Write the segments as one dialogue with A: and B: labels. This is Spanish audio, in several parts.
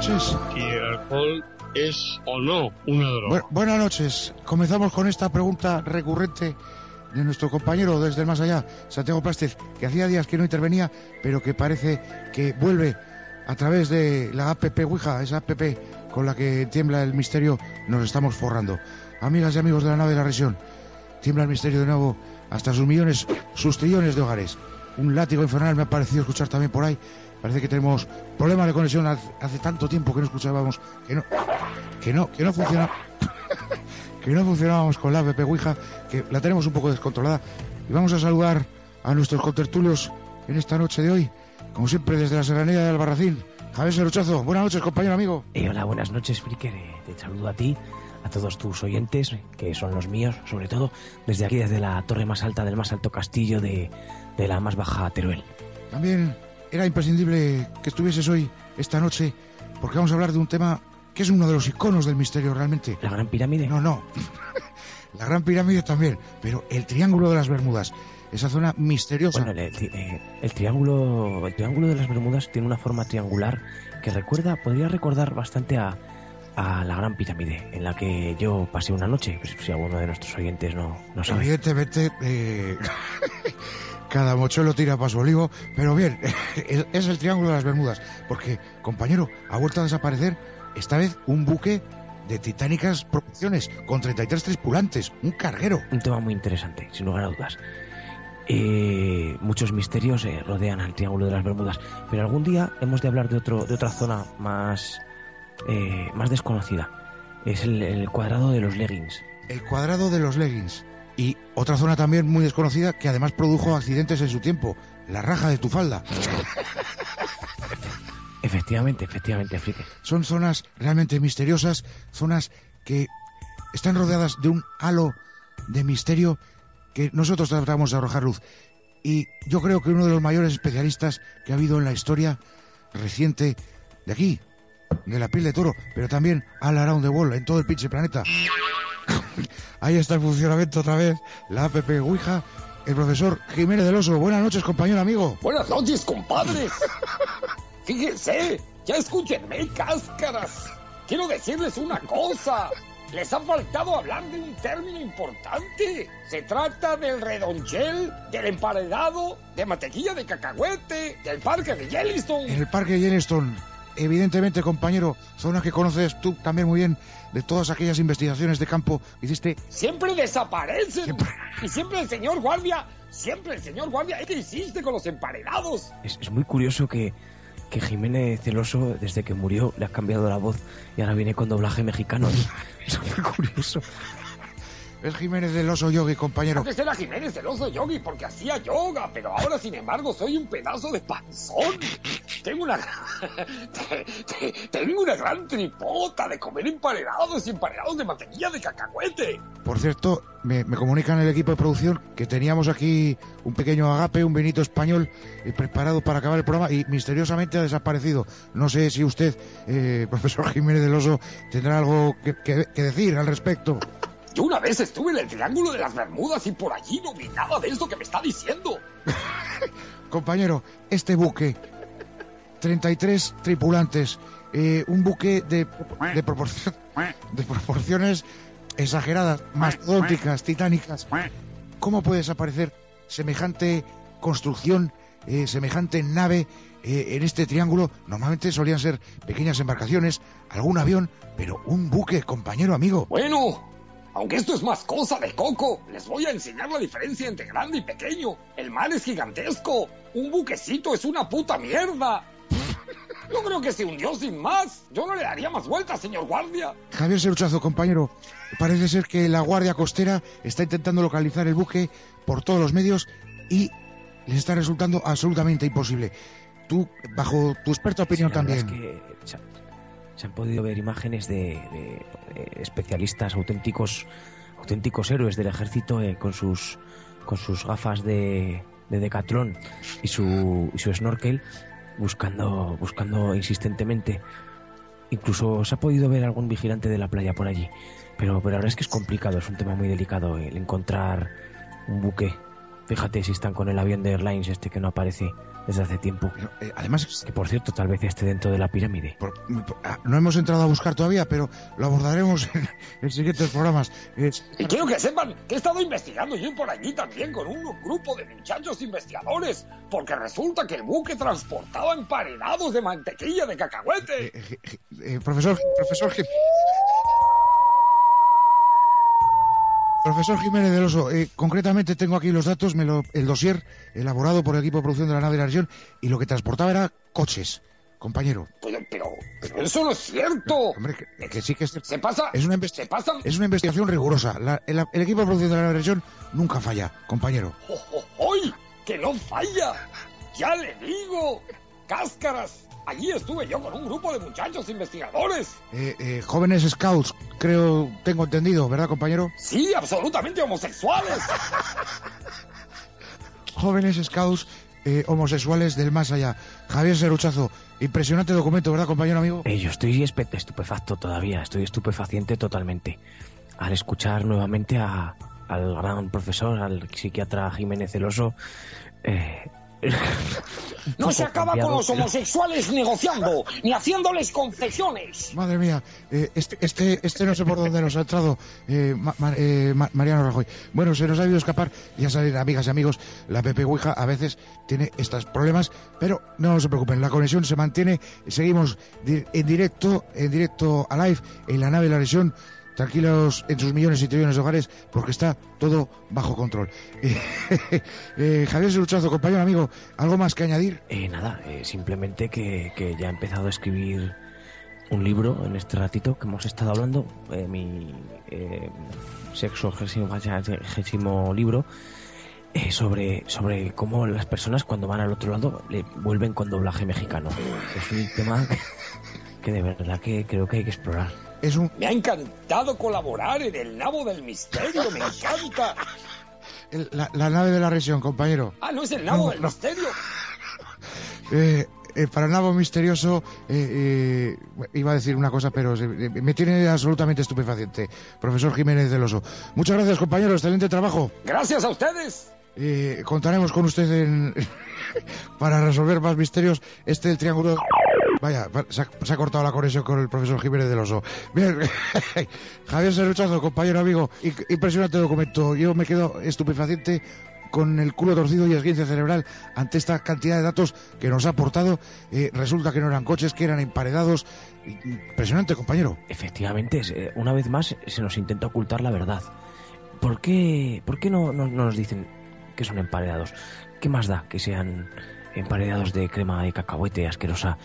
A: noches.
B: Si el alcohol es o no una droga.
A: buenas noches. Comenzamos con esta pregunta recurrente de nuestro compañero desde el más allá, Santiago Plástez, que hacía días que no intervenía, pero que parece que vuelve a través de la APP Ouija, esa APP con la que tiembla el misterio, nos estamos forrando. Amigas y amigos de la nave de la región, tiembla el misterio de nuevo hasta sus millones, sus trillones de hogares. Un látigo infernal me ha parecido escuchar también por ahí. Parece que tenemos problemas de conexión hace, tanto tiempo que no escuchábamos, que no, que no, que no funciona, que no funcionábamos con la app Ouija, que la tenemos un poco descontrolada. Y vamos a saludar a nuestros contertulios en esta noche de hoy, como siempre desde la serranía de Albarracín. Javier Seruchazo, buenas noches, compañero amigo.
C: Eh, hola, buenas noches, Fricker. te saludo a ti, a todos tus oyentes, que son los míos, sobre todo desde aquí, desde la torre más alta del más alto castillo de, de la más baja Teruel.
A: También era imprescindible que estuvieses hoy, esta noche, porque vamos a hablar de un tema que es uno de los iconos del misterio realmente.
C: ¿La Gran Pirámide?
A: No, no. la Gran Pirámide también, pero el Triángulo de las Bermudas. Esa zona misteriosa.
C: Bueno, el, eh, el, triángulo, el triángulo de las Bermudas tiene una forma triangular que recuerda, podría recordar bastante a, a la Gran Pirámide, en la que yo pasé una noche, pues, si alguno de nuestros oyentes no, no sabe.
A: Evidentemente, eh, cada mochuelo tira para su olivo, pero bien, es el Triángulo de las Bermudas, porque, compañero, ha vuelto a desaparecer esta vez un buque de titánicas proporciones, con 33 tripulantes, un carguero.
C: Un tema muy interesante, sin lugar a dudas. Eh, muchos misterios eh, rodean al Triángulo de las Bermudas, pero algún día hemos de hablar de, otro, de otra zona más, eh, más desconocida. Es el, cuadrado de los leggings.
A: El cuadrado de los leggings. Y otra zona también muy desconocida que además produjo accidentes en su tiempo, la raja de tu falda.
C: Efectivamente, efectivamente, Frique.
A: Son zonas realmente misteriosas, zonas que están rodeadas de un halo de misterio que nosotros tratamos de arrojar luz. Y yo creo que uno de los mayores especialistas que ha habido en la historia reciente de aquí, de la piel de toro, pero también all around the world, en todo el pinche planeta. Ahí está el funcionamiento otra vez, la APP Ouija, el profesor Jiménez del Oso. Buenas noches, compañero amigo.
D: Buenas noches, compadres. Fíjense, ya escúchenme, cáscaras. Quiero decirles una cosa. Les ha faltado hablar de un término importante. Se trata del redonchel, del emparedado, de mantequilla de cacahuete, del parque de Yellowstone.
A: En el parque de Yellowstone, evidentemente, compañero, zona que conoces tú también muy bien de todas aquellas investigaciones de campo que hiciste.
D: Siempre desaparecen. Y siempre el señor guardia, siempre el señor guardia, ¿qué hiciste con los emparedados?
C: es muy curioso que que Jiménez Celoso, desde que murió, le ha cambiado la voz y ahora viene con doblaje mexicano. es muy curioso.
A: Es Jiménez del Oso Yogi, compañero.
D: Antes era Jiménez del Oso Yogi porque hacía yoga, pero ahora, sin embargo, soy un pedazo de panzón. Tengo una tengo una gran tripota de comer emparedados y emparedados de mantequilla de cacahuete.
A: Por cierto, me, me comunican el equipo de producción que teníamos aquí un pequeño agape, un vinito español eh, preparado para acabar el programa y misteriosamente ha desaparecido. No sé si usted, eh, profesor Jiménez del Oso, tendrá algo que decir al respecto.
D: Yo una vez estuve en el Triángulo de las Bermudas y por allí no vi nada de esto que me está diciendo.
A: Compañero, este buque, 33 tripulantes, eh, un buque de, de, de proporciones exageradas, mastodónticas, titánicas. ¿Cómo puede desaparecer semejante construcción, eh, semejante nave eh, en este triángulo? Normalmente solían ser pequeñas embarcaciones, algún avión, pero un buque, compañero amigo.
D: Bueno, aunque esto es más cosa de coco, les voy a enseñar la diferencia entre grande y pequeño. El mar es gigantesco. Un buquecito es una puta mierda. Yo creo que se hundió sin más. Yo no le daría más vueltas, señor guardia.
A: Javier Seruchazo, compañero. Parece ser que la guardia costera está intentando localizar el buque por todos los medios y les está resultando absolutamente imposible. Tú, bajo tu experta opinión también
C: se han podido ver imágenes de, especialistas auténticos auténticos héroes del ejército eh, con sus con sus gafas de, de y su, y su snorkel buscando buscando insistentemente. Incluso se ha podido ver algún vigilante de la playa por allí. Pero pero la verdad es que es complicado es un tema muy delicado el encontrar un buque. Fíjate si están con el avión de Airlines este que no aparece desde hace tiempo.
A: Eh, además,
C: que por cierto, tal vez esté dentro de la pirámide.
A: Ah, no hemos entrado a buscar todavía, pero lo abordaremos en, siguientes programas.
D: y quiero que sepan que he estado investigando yo por allí también con un grupo de muchachos investigadores, porque resulta que el buque transportaba emparedados de mantequilla de cacahuete.
A: Eh, eh, profesor, profesor. Profesor Jiménez del Oso, eh, concretamente tengo aquí los datos, me lo, el dossier elaborado por el equipo de producción de la nave de la región y lo que transportaba era coches, compañero.
D: Pero, pero, eso no es cierto.
A: Hombre, que, sí que es
D: Se pasa.
A: Es una, es una investigación rigurosa. el, equipo de producción de la nave de la región nunca falla, compañero.
D: ¡Hoy! ¡Que no falla! ¡Ya le digo! ¡Cáscaras! Allí estuve yo con un grupo de muchachos investigadores.
A: Eh, eh, jóvenes scouts, creo, tengo entendido, ¿verdad, compañero?
D: Sí, absolutamente homosexuales.
A: jóvenes scouts eh, homosexuales del más allá. Javier Seruchazo, impresionante documento, ¿verdad, compañero amigo?
C: yo estoy estupefacto todavía, estoy estupefaciente totalmente. Al escuchar nuevamente a, al gran profesor, al psiquiatra Jiménez Celoso, eh,
D: no se acaba con los homosexuales negociando, ni haciéndoles confesiones.
A: Madre mía, eh, este, este, este no sé por dónde nos ha entrado eh, eh, Mariano Rajoy. Bueno, se nos ha ido escapar, ya saben, amigas y amigos, la Pepe Ouija a veces tiene estos problemas, pero no se preocupen, la conexión se mantiene, seguimos en directo, en directo a live, en la nave de la lesión tranquilos en sus millones y trillones de hogares porque está todo bajo control. eh, Javier Seruchazo, compañero amigo, ¿algo más que añadir?
C: Eh, nada, eh, simplemente que, ya he empezado a escribir un libro en este ratito que hemos estado hablando, eh, mi sexogésimo libro. sobre, sobre cómo las personas cuando van al otro lado le vuelven con doblaje mexicano. Es un tema que de verdad que creo que hay que explorar.
D: Me ha encantado colaborar en el nabo del misterio, me encanta.
A: la, nave de la región, compañero.
D: Ah, no es el nabo del misterio.
A: Eh, eh, para el nabo misterioso eh, iba a decir una cosa, pero me tiene absolutamente estupefaciente. Profesor Jiménez del Oso. Muchas gracias, compañero. Excelente trabajo.
D: Gracias a ustedes.
A: contaremos con usted para resolver más misterios. Este el triángulo. Vaya, se ha, cortado la conexión con el profesor Jiménez del Oso. Bien, Javier Serruchazo, compañero amigo, impresionante documento. Yo me quedo estupefaciente con el culo torcido y esguince cerebral ante esta cantidad de datos que nos ha aportado. Eh, resulta que no eran coches, que eran emparedados. Impresionante, compañero.
C: Efectivamente, eh, una vez más se nos intenta ocultar la verdad. ¿Por qué, por qué no, no nos dicen que son emparedados? ¿Qué más da que sean emparedados de crema de cacahuete asquerosa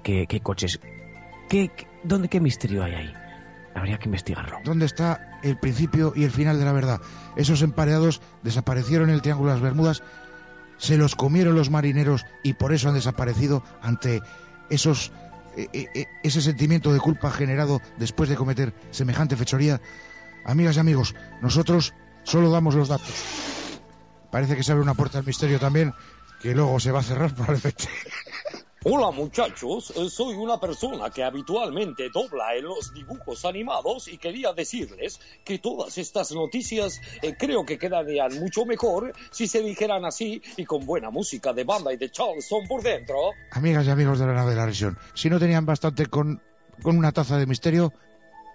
C: qué, coches. ¿Qué, dónde, ¿Qué misterio hay ahí? Habría que investigarlo.
A: ¿Dónde está el principio y el final de la verdad? Esos emparedados desaparecieron en el Triángulo de las Bermudas, se los comieron los marineros y por eso han desaparecido ante esos e, e, e, ese sentimiento de culpa generado después de cometer semejante fechoría. Amigas y amigos, nosotros solo damos los datos. Parece que se abre una puerta al misterio también, que luego se va a cerrar probablemente.
D: Hola muchachos, eh, soy una persona que habitualmente dobla en los dibujos animados y quería decirles que todas estas noticias eh, creo que quedarían mucho mejor si se dijeran así y con buena música de banda y de Charleston por dentro.
A: Amigas y amigos de la nave de la región, si no tenían bastante con, con una taza de misterio,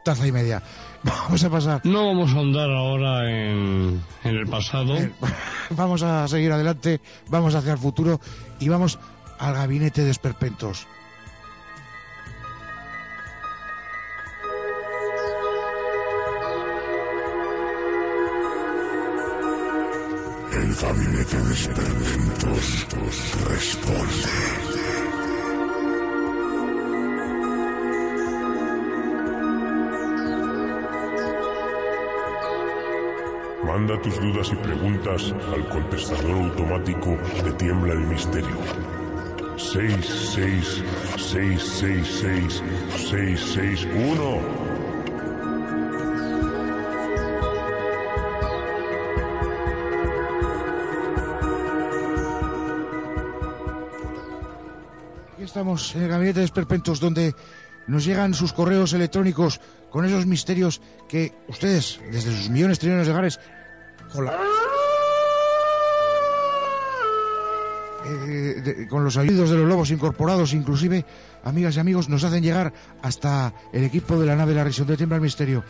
A: taza y media. Vamos a pasar.
B: No vamos a andar ahora en, en el pasado.
A: Vamos a seguir adelante, vamos hacia el futuro y vamos al gabinete de esperpentos.
E: El gabinete de esperpentos responde. Manda tus dudas y preguntas al contestador automático de Tiembla el Misterio 6, 6, 6, 6, 6, 6, 6, 1.
A: Aquí estamos en el gabinete de esperpentos donde nos llegan sus correos electrónicos con esos misterios que ustedes, desde sus millones, trillones de hogares, hola. Con los ayudos de los lobos incorporados, inclusive, amigas y amigos, nos hacen llegar hasta el equipo de la nave de la Región de Tiembla al Misterio.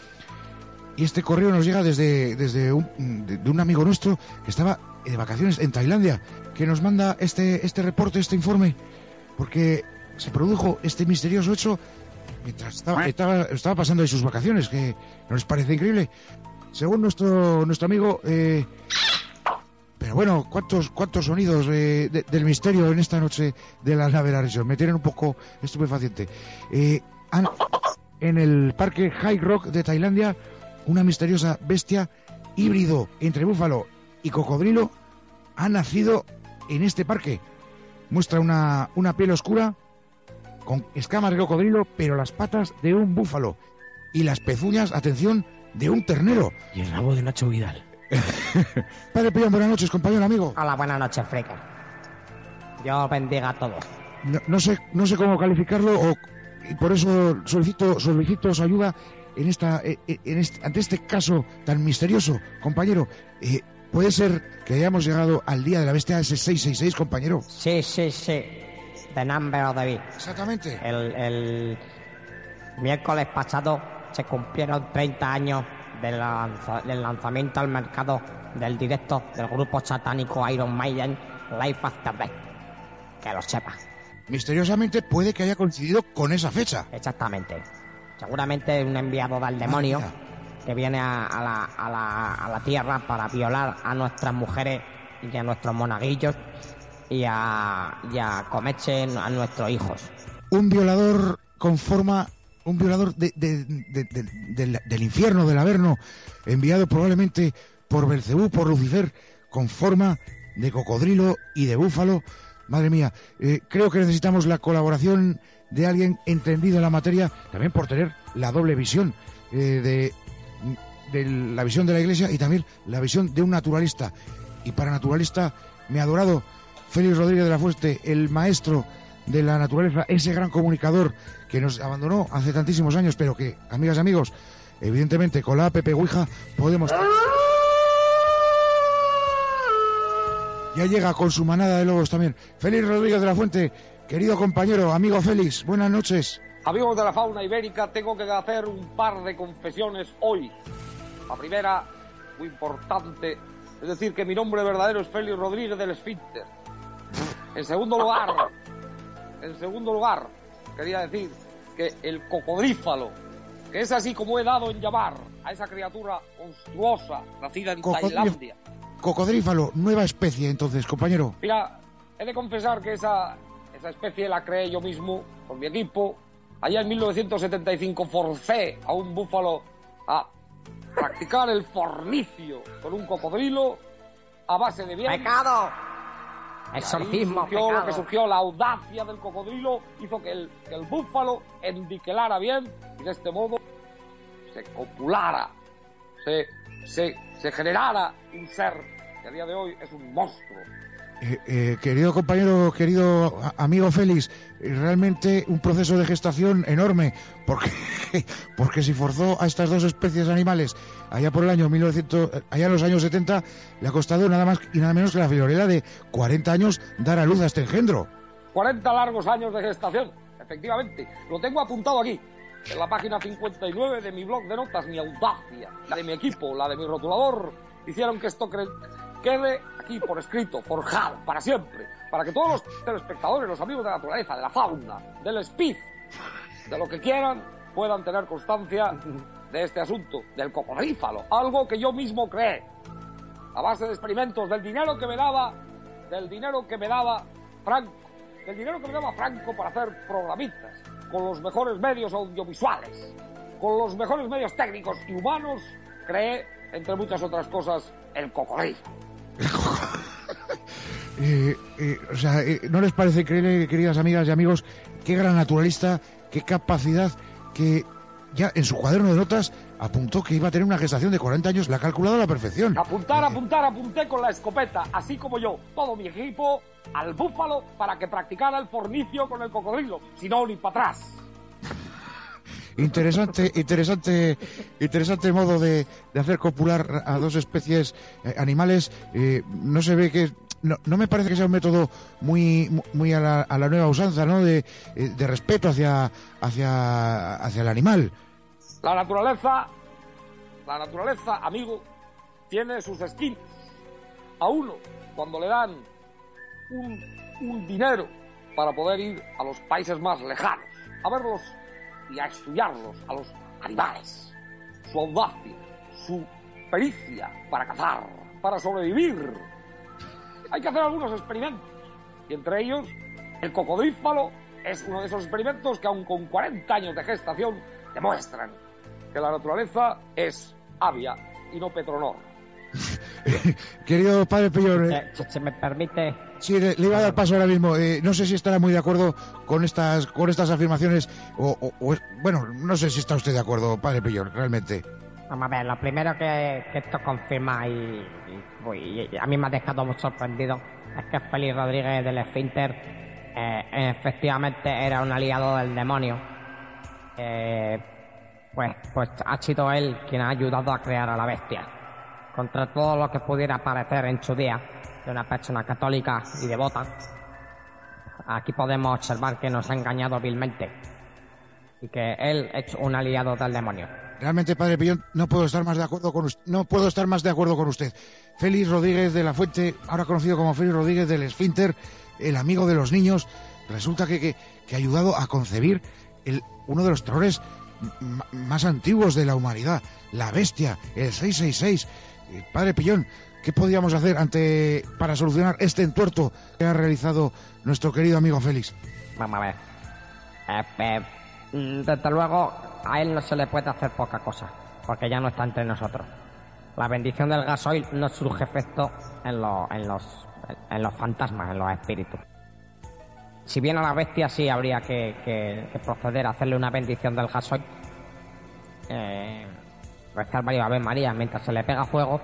A: Y este correo nos llega desde, desde un, de, un amigo nuestro que estaba de vacaciones en Tailandia, que nos manda este, este reporte, este informe, porque se produjo este misterioso hecho mientras estaba, estaba, pasando ahí sus vacaciones, que nos parece increíble. Según nuestro, nuestro amigo, eh, bueno, ¿cuántos, cuántos sonidos eh, del misterio en esta noche de la nave de la región? Me tienen un poco estupefaciente. Eh, en el parque High Rock de Tailandia una misteriosa bestia híbrido entre búfalo y cocodrilo ha nacido en este parque. Muestra una, una piel oscura con escamas de cocodrilo, pero las patas de un búfalo y las pezuñas, atención, de un ternero.
C: Y el rabo de Nacho Vidal.
A: Padre Pío, buenas noches, compañero amigo.
F: Hola, buenas noches, Frecker. Dios bendiga a todos.
A: No, sé, no sé cómo calificarlo o, y por eso solicito, solicito su ayuda en esta, eh, eh, en este, ante este caso tan misterioso, compañero, eh, ¿puede ser que hayamos llegado al día de la bestia ese 666, compañero?
F: Sí, sí, sí. The number of the
A: Exactamente.
F: El, el miércoles pasado se cumplieron 30 años del, del lanzamiento al mercado del directo del grupo satánico Iron Maiden Life After Death. Que lo sepa.
A: Misteriosamente puede que haya coincidido con esa fecha.
F: Exactamente. Seguramente un enviado del demonio que viene a, la, tierra para violar a nuestras mujeres y a nuestros monaguillos y a, comerse a nuestros hijos.
A: Un violador con forma, un violador del, infierno, del Averno, enviado probablemente por Belcebú, por Lucifer, con forma de cocodrilo y de búfalo. Madre mía, eh, creo que necesitamos la colaboración de alguien entendido en la materia, también por tener la doble visión eh, de, de, la visión de la Iglesia y también la visión de un naturalista. Y para naturalista me ha adorado Félix Rodríguez de la Fuente, el maestro de la naturaleza, ese gran comunicador que nos abandonó hace tantísimos años, pero que, amigas y amigos, evidentemente con la APP Ouija podemos... Ya llega con su manada de lobos también. Félix Rodríguez de la Fuente, Querido compañero, amigo Félix, buenas noches.
D: Amigos de la fauna ibérica, tengo que hacer un par de confesiones hoy. La primera, muy importante, es decir, que mi nombre verdadero es Félix Rodríguez del Esfínter. En segundo lugar, en segundo lugar, quería decir que el cocodrífalo, que es así como he dado en llamar a esa criatura monstruosa nacida en Tailandia.
A: Cocodrífalo, nueva especie entonces, compañero.
D: Mira, he de confesar que esa esa especie la creé yo mismo con mi equipo. Allá en 1975 forcé a un búfalo a practicar el fornicio con un cocodrilo a base de bien.
F: ¡Pecado! Exorcismo,
D: surgió lo que surgió, la audacia del cocodrilo hizo que el, que el búfalo endiquelara bien y de este modo se copulara, se, se, se generara un ser que a día de hoy es un monstruo
A: eh, eh, querido compañero, querido amigo Félix, eh, realmente un proceso de gestación enorme, porque, porque si forzó a estas dos especies animales allá por el año 1900, allá en los años 70, le ha costado nada más y nada menos que la friolera de 40 años dar a luz a este engendro.
D: 40 largos años de gestación, efectivamente. Lo tengo apuntado aquí, en la página 59 de mi blog de notas, mi audacia, la de mi equipo, la de mi rotulador, hicieron que esto quede aquí por escrito, forjado, para siempre, para que todos los telespectadores, los amigos de la naturaleza, de la fauna, del speed, de lo que quieran, puedan tener constancia de este asunto, del cocodrífalo, algo que yo mismo creé, a base de experimentos, del dinero que me daba, del dinero que me daba Franco, del dinero que me daba Franco para hacer programitas, con los mejores medios audiovisuales, con los mejores medios técnicos y humanos, creé, entre muchas otras cosas, el cocodrífalo.
A: Eh, eh, o sea, eh, ¿no les parece increíble, queridas amigas y amigos, qué gran naturalista, qué capacidad, que ya en su cuaderno de notas apuntó que iba a tener una gestación de 40 años, la ha calculado a la perfección.
D: Apuntar, apuntar, apunté con la escopeta, así como yo, todo mi equipo, al búfalo para que practicara el fornicio con el cocodrilo, si no, ni para atrás.
A: Interesante, interesante, interesante modo de, hacer copular a dos especies eh, animales. Eh, no se ve que no, no me parece que sea un método muy, muy a la, a la nueva usanza, ¿no? De, eh, de respeto hacia, hacia, hacia el animal.
D: La naturaleza, la naturaleza, amigo, tiene sus skins. A uno, cuando le dan un, un dinero para poder ir a los países más lejanos, a verlos y a estudiarlos, a los animales, su audacia, su pericia para cazar, para sobrevivir. Hay que hacer algunos experimentos, y entre ellos el cocodrífalo es uno de esos experimentos que aun con 40 años de gestación demuestran que la naturaleza es avia y no Petronor.
A: Querido padre Pillón, eh,
F: si me permite,
A: sí, le, le iba a dar paso ahora mismo. Eh, no sé si estará muy de acuerdo con estas, con estas afirmaciones, o, o- o es- bueno, no sé si está usted de acuerdo, padre Pillón, realmente.
F: vamos a ver, lo primero que, que esto confirma y, y- uy, y a mí me ha dejado muy sorprendido es que Félix Rodríguez del Esfínter eh, efectivamente era un aliado del demonio. Eh, pues, pues ha sido él quien ha ayudado a crear a la bestia. Contra todo lo que pudiera parecer en su día de una persona católica y devota, aquí podemos observar que nos ha engañado vilmente y que él es un aliado del demonio.
A: Realmente, padre Pillón, no puedo estar más de acuerdo con usted. No puedo estar más de acuerdo con usted. Félix Rodríguez de la Fuente, ahora conocido como Félix Rodríguez del Esfínter, el amigo de los niños, resulta que, que, que ha ayudado a concebir el, uno de los terrores más antiguos de la humanidad, la bestia, el 666. Eh, Padre Pillón, ¿qué podíamos hacer ante para solucionar este entuerto que ha realizado nuestro querido amigo Félix?
F: Vamos a ver. Eh, eh, mm, desde luego, a él no se le puede hacer poca cosa, porque ya no está entre nosotros. La bendición del gasoil no surge efecto en, lo- en los, en los fantasmas, en los espíritus. Si bien a la bestia sí habría que, que- proceder a hacerle una bendición del gasoil, eh, rezar varias Ave María mientras se le pega fuego,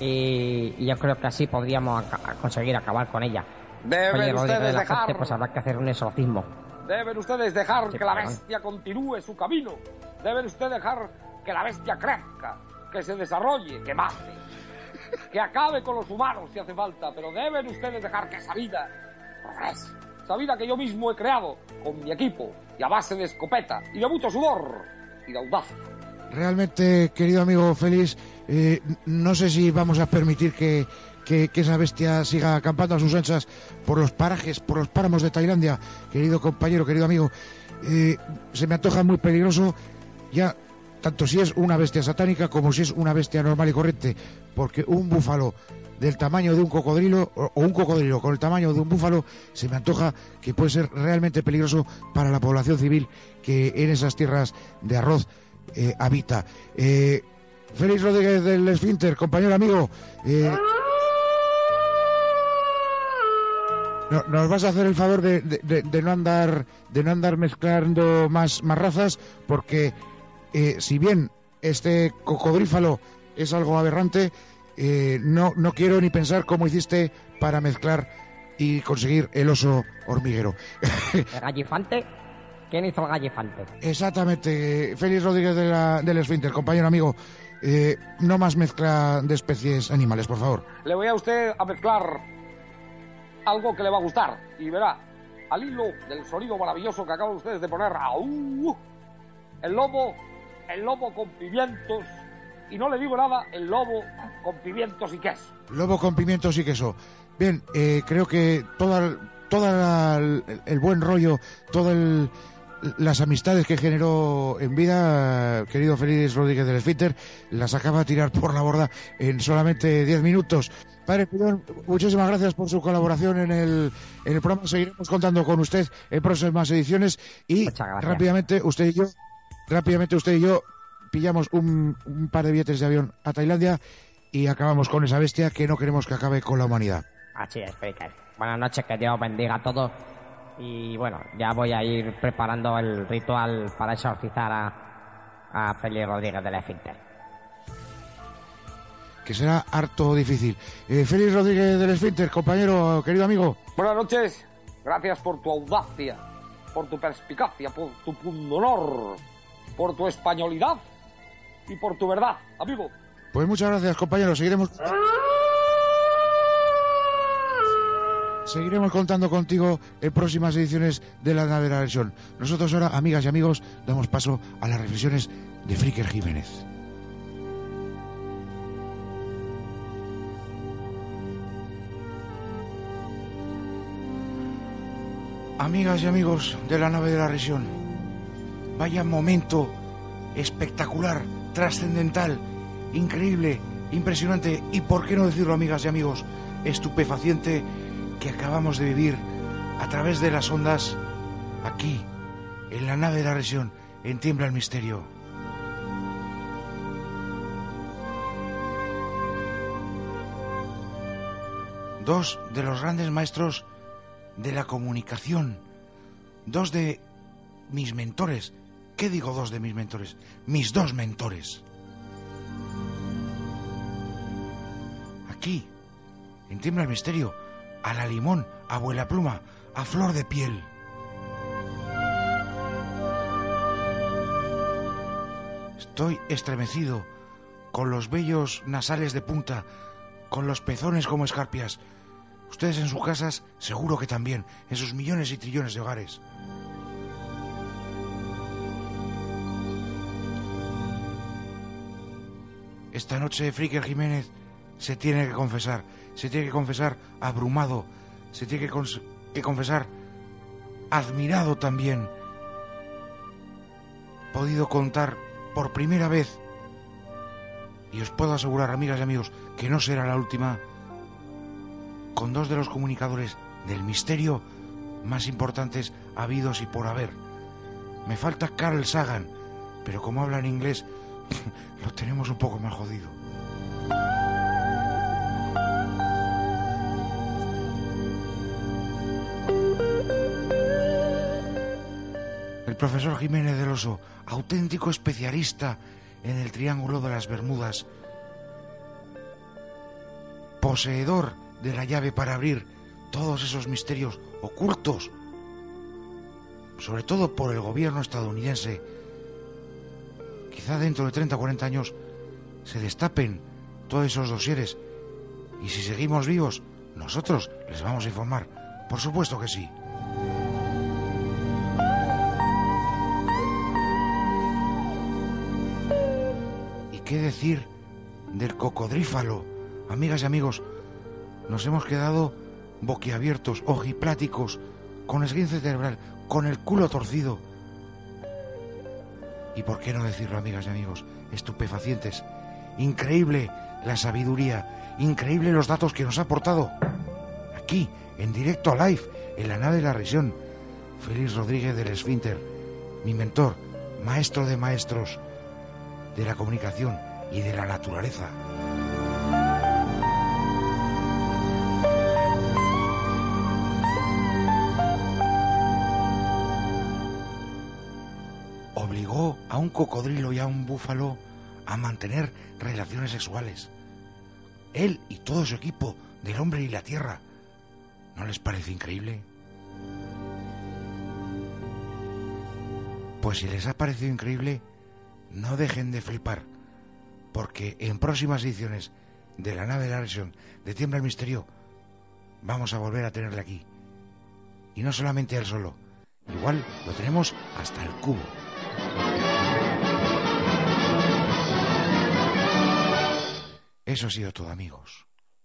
F: y, y yo creo que así podríamos aca- conseguir acabar con ella.
D: Deben
F: Oye,
D: ustedes
F: de la
D: dejar-
F: Fuente, pues habrá que hacer un exorcismo.
D: Deben ustedes dejar
F: Sí,
D: que la bestia continúe su camino. Deben ustedes dejar que la bestia crezca, que se desarrolle, que mate, que acabe con los humanos si hace falta. Pero deben ustedes dejar que esa vida progrese. Esa vida que yo mismo he creado con mi equipo y a base de escopeta y de mucho sudor y de audacia.
A: Realmente, querido amigo Félix, eh, no sé si vamos a permitir que, que- esa bestia siga acampando a sus anchas por los parajes, por los páramos de Tailandia, querido compañero, querido amigo. Eh, se me antoja muy peligroso ya, tanto si es una bestia satánica como si es una bestia normal y corriente, porque un búfalo del tamaño de un cocodrilo o o un cocodrilo con el tamaño de un búfalo se me antoja que puede ser realmente peligroso para la población civil que en esas tierras de arroz eh, habita. Eh, Félix Rodríguez del Esfínter, compañero amigo, eh, no- nos vas a hacer el favor de, de- de- no andar de no andar mezclando más, más razas, porque eh, si bien este cocodrífalo es algo aberrante, no, no quiero ni pensar cómo hiciste para mezclar y conseguir el oso hormiguero.
F: ¿El gallifante? ¿Quién hizo el gallifante?
A: Exactamente, Félix Rodríguez de la- del Esfínter, compañero amigo, eh, no más mezcla de especies animales, por favor.
D: Le voy a usted a mezclar algo que le va a gustar y verá, al hilo del sonido maravilloso que acaban ustedes de poner, ¡au! el lobo, el lobo con pimientos, y no le digo nada, el lobo con pimientos y queso.
A: Lobo con pimientos y queso. Bien, eh, creo que toda la- el, el buen rollo, todas las amistades que generó en vida, querido Félix Rodríguez del Esfínter, las acaba de tirar por la borda en solamente 10 minutos. Padre Pilón, muchísimas gracias por su colaboración en el, en el programa. Seguiremos contando con usted en próximas ediciones y rápidamente usted y yo, rápidamente usted y yo pillamos un, un par de billetes de avión a Tailandia y acabamos con esa bestia que no queremos que acabe con la humanidad.
F: Así es, Fricker. Buenas noches, que Dios bendiga a todos. Y bueno, ya voy a ir preparando el ritual para exorcizar a, a Félix Rodríguez del Esfínter.
A: que será harto difícil. Eh, Félix Rodríguez del Esfínter, compañero, querido amigo.
D: Buenas noches, gracias por tu audacia, por tu perspicacia, por tu pundonor, por tu españolidad y por tu verdad, amigo.
A: Pues muchas gracias, compañero. Seguiremos. Seguiremos contando contigo en próximas ediciones de la nave de la versión. Nosotros ahora, amigas y amigos, damos paso a las reflexiones de Fricker Jiménez. Amigas y amigos de la nave de la región, vaya momento espectacular, trascendental, increíble, impresionante y, por qué no decirlo, amigas y amigos, estupefaciente que acabamos de vivir a través de las ondas aquí, en la nave de la región, en Tiembla el Misterio. Dos de los grandes maestros de la comunicación, dos de mis mentores. ¿Qué digo dos de mis mentores? Mis dos mentores. Aquí, en el Misterio, a la limón, abuela pluma, a flor de piel. Estoy estremecido, con los vellos nasales de punta, con los pezones como escarpias. Ustedes en sus casas seguro que también, en sus millones y trillones de hogares. Esta noche Fricker Jiménez se tiene que confesar, se tiene que confesar abrumado, se tiene que, confesar admirado también. Podido contar por primera vez, y os puedo asegurar, amigas y amigos, que no será la última, con dos de los comunicadores del misterio más importantes habidos y por haber. Me falta Carl Sagan, pero como habla en inglés, lo tenemos un poco más jodido. Profesor Jiménez del Oso, auténtico especialista en el Triángulo de las Bermudas, poseedor de la llave para abrir todos esos misterios ocultos, sobre todo por el gobierno estadounidense. Quizá dentro de 30 o 40 años se destapen todos esos dosieres y si seguimos vivos, nosotros les vamos a informar. Por supuesto que sí. Qué decir del cocodrífalo? Amigas y amigos, nos hemos quedado boquiabiertos, ojipláticos, con esguince cerebral, con el culo torcido. Y por qué no decirlo, amigas y amigos, estupefacientes. Increíble la sabiduría, increíble los datos que nos ha aportado. Aquí, en directo live, en la nave de la región. Félix Rodríguez del Esfínter, mi mentor, maestro de maestros de la comunicación y de la naturaleza. obligó a un cocodrilo y a un búfalo a mantener relaciones sexuales. Él y todo su equipo del hombre y la tierra. ¿No les parece increíble? Pues si les ha parecido increíble, no dejen de flipar, porque en próximas ediciones de la nave de la región de Tiembla el Misterio, vamos a volver a tenerle aquí. Y no solamente él solo, igual lo tenemos hasta el cubo. Eso ha sido todo, amigos.